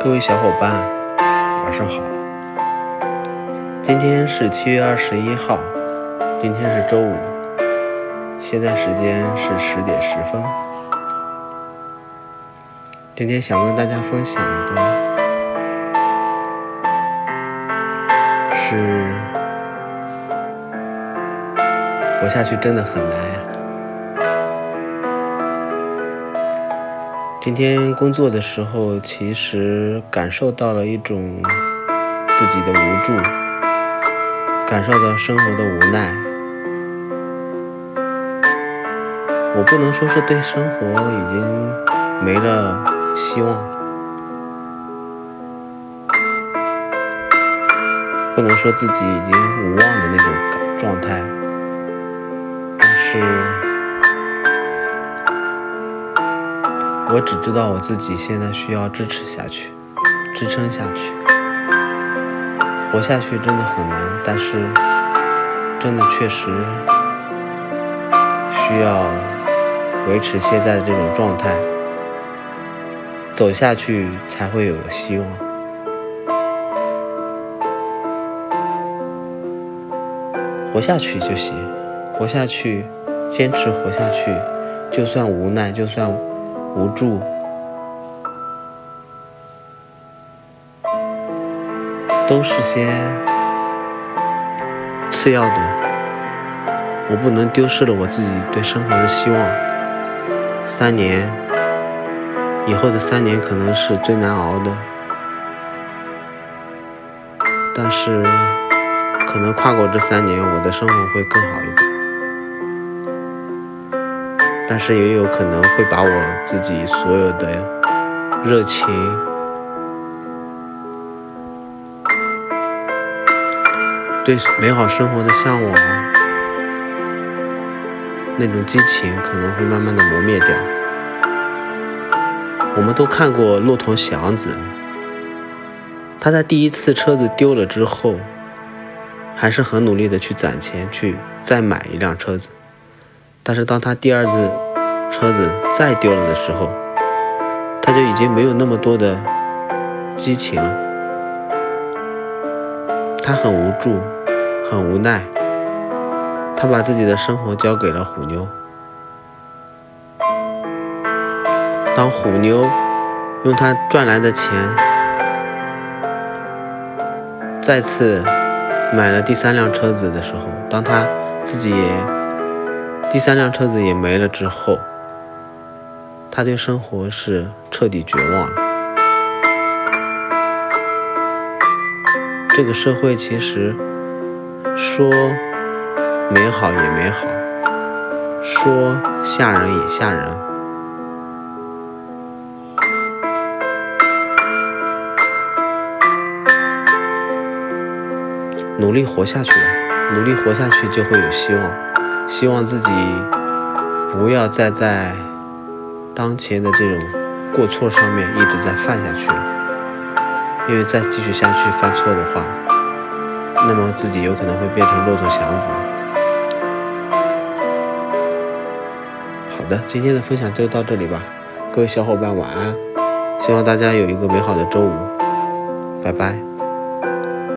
各位小伙伴，晚上好。今天是七月二十一号，今天是周五，现在时间是十点十分。今天想跟大家分享的是，活下去真的很难呀。今天工作的时候，其实感受到了一种自己的无助，感受到生活的无奈。我不能说是对生活已经没了希望，不能说自己已经无望的那种状态，但是。我只知道我自己现在需要支持下去，支撑下去，活下去真的很难，但是真的确实需要维持现在的这种状态，走下去才会有希望。活下去就行，活下去，坚持活下去，就算无奈，就算。无助，都是些次要的。我不能丢失了我自己对生活的希望。三年以后的三年可能是最难熬的，但是可能跨过这三年，我的生活会更好一点。但是也有可能会把我自己所有的热情、对美好生活的向往、那种激情，可能会慢慢的磨灭掉。我们都看过骆驼祥子，他在第一次车子丢了之后，还是很努力的去攒钱去再买一辆车子。但是当他第二次车子再丢了的时候，他就已经没有那么多的激情了。他很无助，很无奈。他把自己的生活交给了虎妞。当虎妞用他赚来的钱再次买了第三辆车子的时候，当他自己也。第三辆车子也没了之后，他对生活是彻底绝望了。这个社会其实说美好也美好，说吓人也吓人。努力活下去吧，努力活下去就会有希望。希望自己不要再在当前的这种过错上面一直在犯下去了，因为再继续下去犯错的话，那么自己有可能会变成骆驼祥子。好的，今天的分享就到这里吧，各位小伙伴晚安，希望大家有一个美好的周五，拜拜。